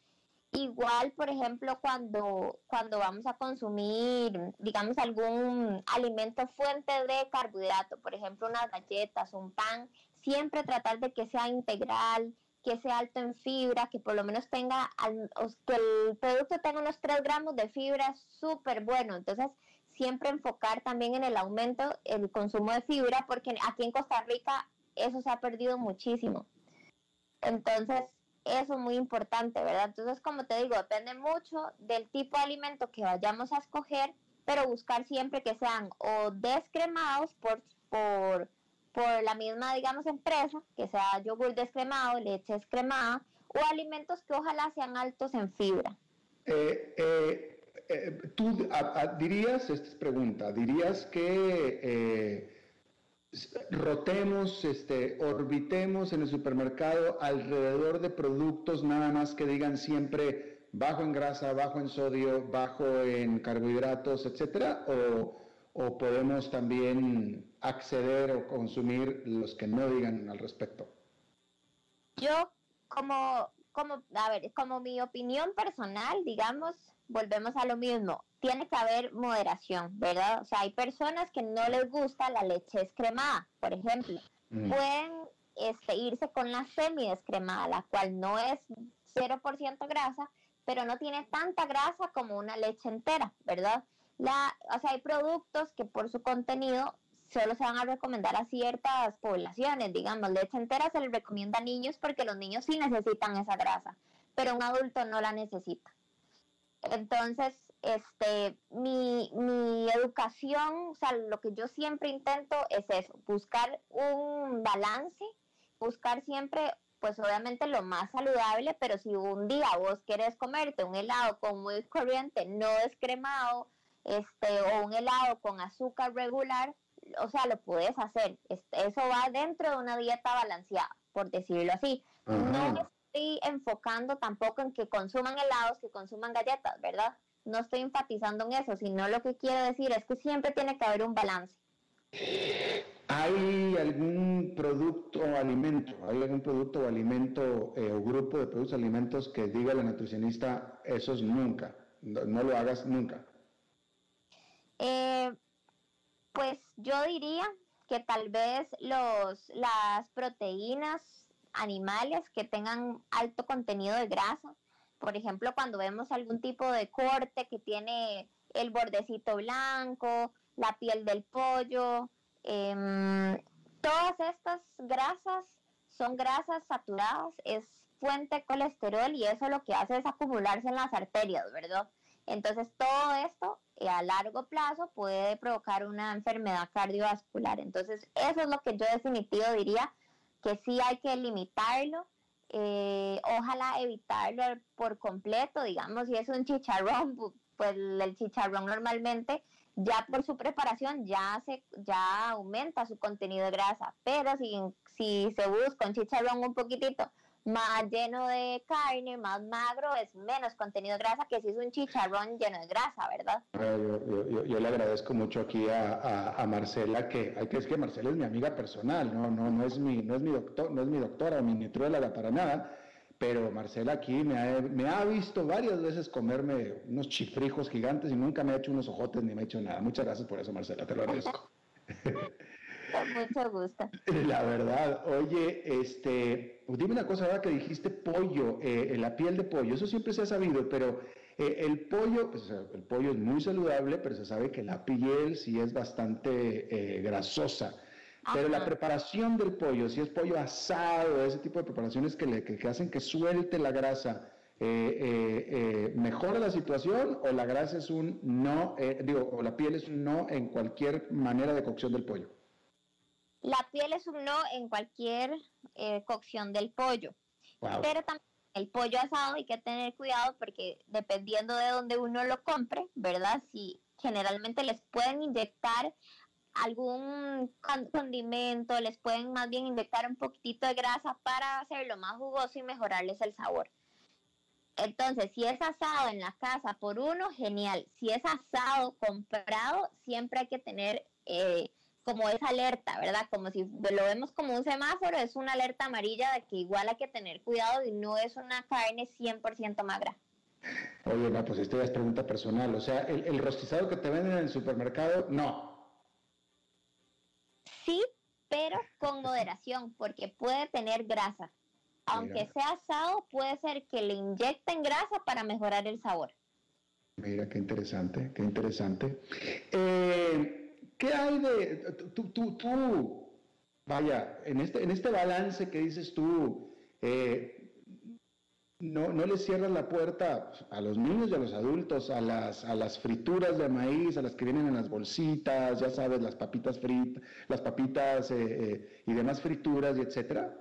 Igual, por ejemplo, cuando, cuando vamos a consumir, digamos, algún alimento fuente de carbohidrato, por ejemplo, unas galletas, un pan, siempre tratar de que sea integral, que sea alto en fibra, que por lo menos tenga, que el producto tenga unos 3 gramos de fibra, súper bueno. Entonces, siempre enfocar también en el aumento, el consumo de fibra, porque aquí en Costa Rica eso se ha perdido muchísimo. Entonces, eso es muy importante, ¿verdad? Entonces, como te digo, depende mucho del tipo de alimento que vayamos a escoger, pero buscar siempre que sean o descremados por, por, por la misma, digamos, empresa, que sea yogur descremado, leche descremada, o alimentos que ojalá sean altos en fibra. Eh, eh, eh, tú dirías, esta es pregunta, dirías que rotemos, este, orbitemos en el supermercado alrededor de productos nada más que digan siempre bajo en grasa, bajo en sodio, bajo en carbohidratos, etcétera, o, podemos también acceder o consumir los que no digan al respecto. Yo, como, como, a ver, como mi opinión personal, digamos, volvemos a lo mismo tiene que haber moderación, ¿verdad? O sea, hay personas que no les gusta la leche descremada, por ejemplo. Mm. Pueden este, irse con la semi-descremada, la cual no es 0% grasa, pero no tiene tanta grasa como una leche entera, ¿verdad? La, o sea, hay productos que por su contenido solo se van a recomendar a ciertas poblaciones, digamos, leche entera se le recomienda a niños porque los niños sí necesitan esa grasa, pero un adulto no la necesita. Entonces, este, mi, mi educación, o sea, lo que yo siempre intento es eso, buscar un balance, buscar siempre, pues obviamente lo más saludable, pero si un día vos querés comerte un helado con muy corriente, no descremado, este, o un helado con azúcar regular, o sea, lo puedes hacer. Eso va dentro de una dieta balanceada, por decirlo así. No me estoy enfocando tampoco en que consuman helados, que consuman galletas, ¿verdad? no estoy enfatizando en eso, sino lo que quiero decir es que siempre tiene que haber un balance. ¿Hay algún producto o alimento, hay algún producto o alimento eh, o grupo de productos alimentos que diga la nutricionista, esos nunca, no, lo hagas nunca? Eh, pues yo diría que tal vez los, las proteínas animales que tengan alto contenido de grasa, por ejemplo, cuando vemos algún tipo de corte que tiene el bordecito blanco, la piel del pollo, em, todas estas grasas son grasas saturadas, es fuente de colesterol y eso lo que hace es acumularse en las arterias, ¿verdad? Entonces todo esto eh, a largo plazo puede provocar una enfermedad cardiovascular. Entonces eso es lo que yo definitivo diría que sí hay que limitarlo eh, ojalá evitarlo por completo, digamos, si es un chicharrón, pues el chicharrón normalmente ya por su preparación ya se ya aumenta su contenido de grasa, pero si, si se busca un chicharrón un poquitito más lleno de carne, más magro, es menos contenido de grasa que si es un chicharrón lleno de grasa, ¿verdad? Yo, yo, le agradezco mucho aquí a, a, Marcela, que hay que es que Marcela es mi amiga personal, no, no, no es mi, no es mi doctor, no es mi doctora o mi nitróloga para nada, pero Marcela aquí me ha, me ha visto varias veces comerme unos chifrijos gigantes y nunca me ha hecho unos ojotes ni me ha hecho nada. Muchas gracias por eso, Marcela, te lo agradezco. Con mucho gusto. La verdad, oye, este, dime una cosa, ahora que dijiste pollo, eh, la piel de pollo, eso siempre se ha sabido, pero eh, el pollo, pues, el pollo es muy saludable, pero se sabe que la piel sí es bastante eh, grasosa. Pero la preparación del pollo, si es pollo asado, ese tipo de preparaciones que, le, que, hacen que suelte la grasa, ¿mejora la situación o la grasa es un no, digo, o la piel es un no en cualquier manera de cocción del pollo? La piel es un no en cualquier eh, cocción del pollo. Pero también el pollo asado hay que tener cuidado porque dependiendo de donde uno lo compre, ¿verdad? Si generalmente les pueden inyectar algún condimento, les pueden más bien inyectar un poquitito de grasa para hacerlo más jugoso y mejorarles el sabor. Entonces, si es asado en la casa por uno, genial. Si es asado comprado, siempre hay que tener eh, como esa alerta, ¿verdad? Como si lo vemos como un semáforo, es una alerta amarilla de que igual hay que tener cuidado y no es una carne 100% magra. Oye, no, pues esto ya es pregunta personal. O sea, el, el rostizado que te venden en el supermercado, no. Sí, pero con moderación, porque puede tener grasa. Aunque sea asado, puede ser que le inyecten grasa para mejorar el sabor. Mira, qué interesante, qué interesante. Eh, ¿Qué hay de tú, tú, tú, vaya, en este, en este balance que dices tú, eh, no, no le cierras la puerta a los niños y a los adultos, a las, a las frituras de maíz, a las que vienen en las bolsitas, ya sabes, las papitas fritas, las papitas eh, eh, y demás frituras y etcétera?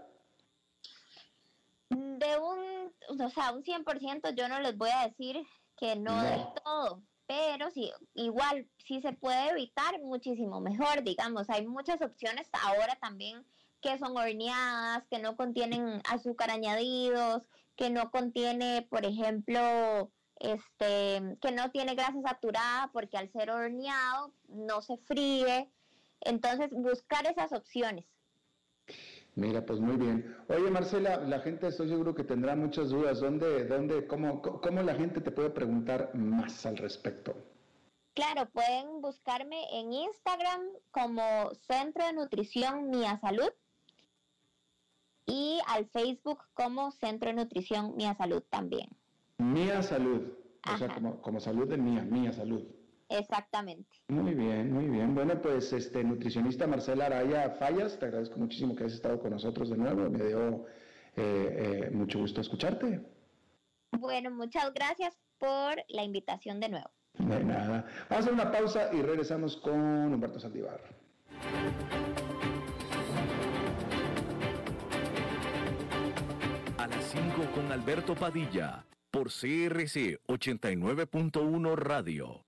De un, o sea, un 100% yo no les voy a decir que no, del todo, pero sí, igual, si se puede evitar, muchísimo mejor, digamos, hay muchas opciones ahora también que son horneadas, que no contienen azúcar añadidos, que no contiene, por ejemplo, este, que no tiene grasa saturada porque al ser horneado no se fríe. Entonces, buscar esas opciones. Mira, pues muy bien. Oye, Marcela, la gente estoy seguro que tendrá muchas dudas. ¿Dónde, dónde, cómo, cómo la gente te puede preguntar más al respecto? Claro, pueden buscarme en Instagram como Centro de Nutrición Mía Salud y al Facebook como Centro de Nutrición Mía Salud también. Mía Salud, o sea, como, salud de Mía, Mía Salud. Exactamente. Muy bien, muy bien. Bueno, pues este nutricionista Marcela Araya Fallas, te agradezco muchísimo que hayas estado con nosotros de nuevo. Me dio eh, eh, mucho gusto escucharte. Bueno, muchas gracias por la invitación de nuevo. De nada. Vamos a hacer una pausa y regresamos con Humberto Saldívar. con Alberto Padilla por CRC 89.1 Radio.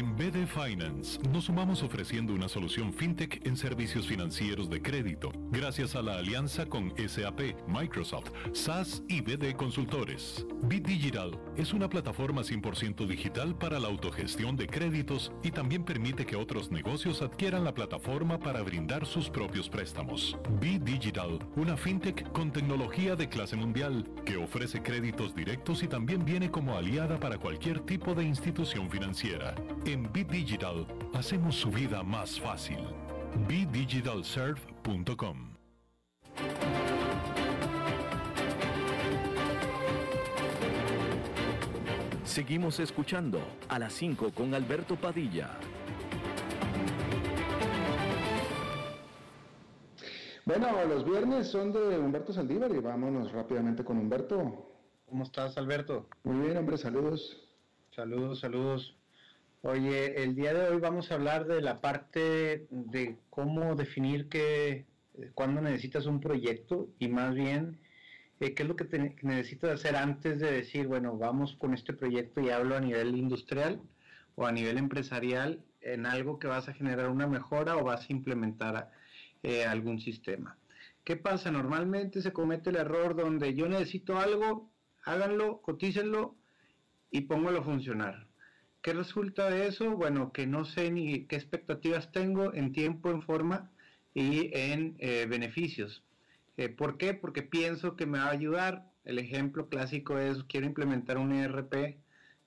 en BD Finance nos sumamos ofreciendo una solución fintech en servicios financieros de crédito, gracias a la alianza con SAP, Microsoft, SAS y BD Consultores. Bit Digital es una plataforma 100% digital para la autogestión de créditos y también permite que otros negocios adquieran la plataforma para brindar sus propios préstamos. Bit una fintech con tecnología de clase mundial que ofrece créditos directos y también viene como aliada para cualquier tipo de institución financiera. En BitDigital hacemos su vida más fácil. BitDigitalServe.com Seguimos escuchando a las 5 con Alberto Padilla. Bueno, los viernes son de Humberto Saldívar y vámonos rápidamente con Humberto. ¿Cómo estás, Alberto? Muy bien, hombre, saludos. Saludos, saludos. Oye, el día de hoy vamos a hablar de la parte de cómo definir que cuándo necesitas un proyecto y más bien eh, qué es lo que necesitas hacer antes de decir, bueno, vamos con este proyecto y hablo a nivel industrial o a nivel empresarial en algo que vas a generar una mejora o vas a implementar eh, algún sistema. ¿Qué pasa? Normalmente se comete el error donde yo necesito algo, háganlo, cotícenlo y póngalo a funcionar ¿Qué resulta de eso? Bueno, que no sé ni qué expectativas tengo en tiempo, en forma y en eh, beneficios. Eh, ¿Por qué? Porque pienso que me va a ayudar. El ejemplo clásico es, quiero implementar un ERP,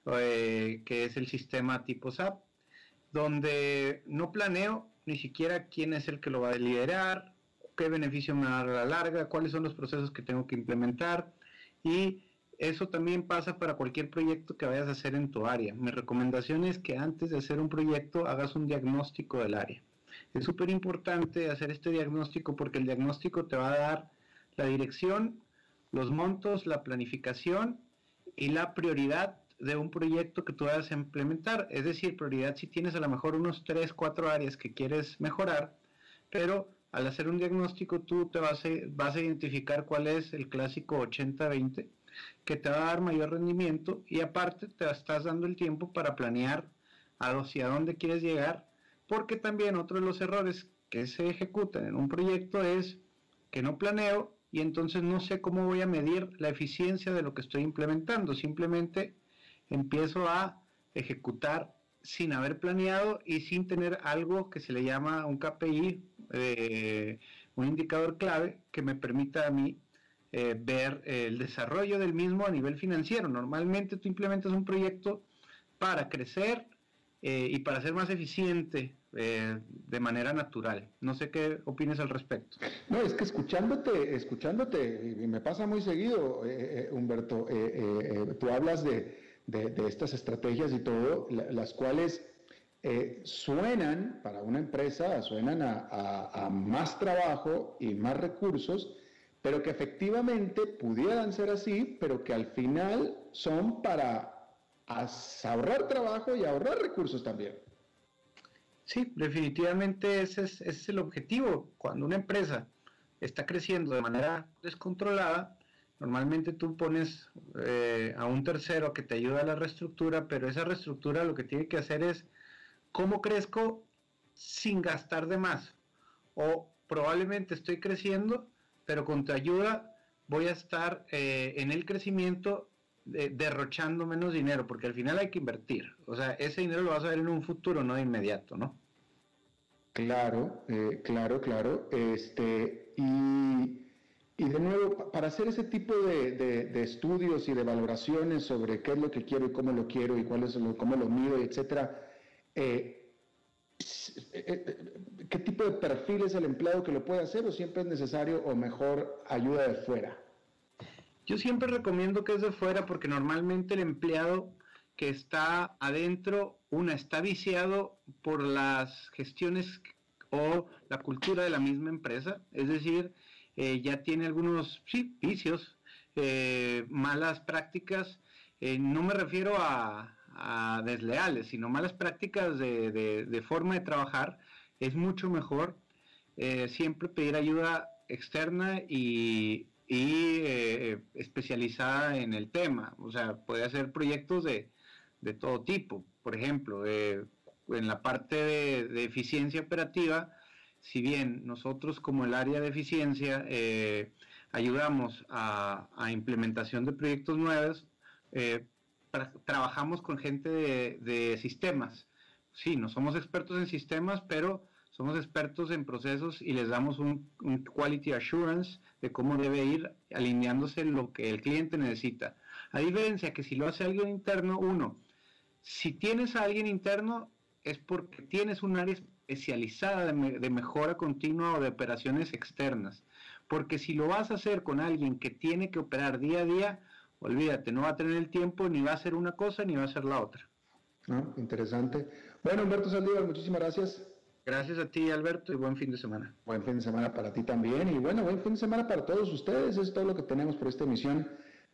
eh, que es el sistema tipo SAP, donde no planeo ni siquiera quién es el que lo va a liderar, qué beneficio me va a dar a la larga, cuáles son los procesos que tengo que implementar y eso también pasa para cualquier proyecto que vayas a hacer en tu área. Mi recomendación es que antes de hacer un proyecto hagas un diagnóstico del área. Es súper importante hacer este diagnóstico porque el diagnóstico te va a dar la dirección, los montos, la planificación y la prioridad de un proyecto que tú vas a implementar. Es decir, prioridad si tienes a lo mejor unos 3, 4 áreas que quieres mejorar, pero al hacer un diagnóstico tú te vas a, vas a identificar cuál es el clásico 80-20 que te va a dar mayor rendimiento y aparte te estás dando el tiempo para planear hacia dónde quieres llegar, porque también otro de los errores que se ejecutan en un proyecto es que no planeo y entonces no sé cómo voy a medir la eficiencia de lo que estoy implementando, simplemente empiezo a ejecutar sin haber planeado y sin tener algo que se le llama un KPI, eh, un indicador clave que me permita a mí eh, ver el desarrollo del mismo a nivel financiero. Normalmente tú implementas un proyecto para crecer eh, y para ser más eficiente de manera natural. No sé qué opinas al respecto. No, es que escuchándote, escuchándote, y me pasa muy seguido, Humberto, tú hablas de de, estas estrategias y todo, las cuales eh, suenan para una empresa, suenan a, más trabajo y más recursos, pero que efectivamente pudieran ser así, pero que al final son para ahorrar trabajo y ahorrar recursos también. Sí, definitivamente ese es, el objetivo. Cuando una empresa está creciendo de manera descontrolada, Normalmente tú pones eh, a un tercero que te ayuda a la reestructura, pero esa reestructura lo que tiene que hacer es cómo crezco sin gastar de más. O probablemente estoy creciendo, pero con tu ayuda voy a estar eh, en el crecimiento derrochando menos dinero, porque al final hay que invertir. O sea, ese dinero lo vas a ver en un futuro, no de inmediato, ¿no? Claro, eh, claro, claro. Este, y y de nuevo, para hacer ese tipo de, estudios y de valoraciones sobre qué es lo que quiero y cómo lo quiero y cuál es lo, cómo lo mido, etcétera, eh, eh, eh, ¿qué tipo de perfil es el empleado que lo puede hacer o siempre es necesario o mejor ayuda de fuera? Yo siempre recomiendo que es de fuera porque normalmente el empleado que está adentro, una, está viciado por las gestiones o la cultura de la misma empresa, es decir, eh, ya tiene algunos vicios, eh, malas prácticas, eh, no me refiero a, desleales, sino malas prácticas de, forma de trabajar, es mucho mejor siempre pedir ayuda externa y, especializada en el tema. O sea, puede hacer proyectos de, todo tipo. Por ejemplo, en la parte de eficiencia operativa, si bien nosotros como el área de eficiencia eh, ayudamos a, implementación de proyectos nuevos, eh, trabajamos con gente de, sistemas. Sí, no somos expertos en sistemas, pero somos expertos en procesos y les damos un, quality assurance de cómo debe ir alineándose lo que el cliente necesita. A diferencia que si lo hace alguien interno, uno, si tienes a alguien interno es porque tienes un área especializada de, mejora continua o de operaciones externas. Porque si lo vas a hacer con alguien que tiene que operar día a día, olvídate, no va a tener el tiempo, ni va a hacer una cosa, ni va a hacer la otra. Ah, interesante. Bueno, Humberto Saldívar, muchísimas gracias. Gracias a ti, Alberto, y buen fin de semana. Buen fin de semana para ti también. Y bueno, buen fin de semana para todos ustedes. Es todo lo que tenemos por esta emisión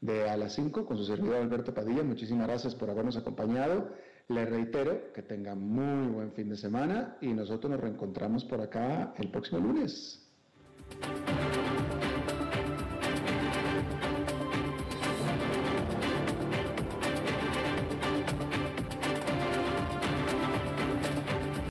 de A las 5 con su servidor Alberto Padilla. Muchísimas gracias por habernos acompañado. Le reitero que tenga muy buen fin de semana y nosotros nos reencontramos por acá el próximo lunes.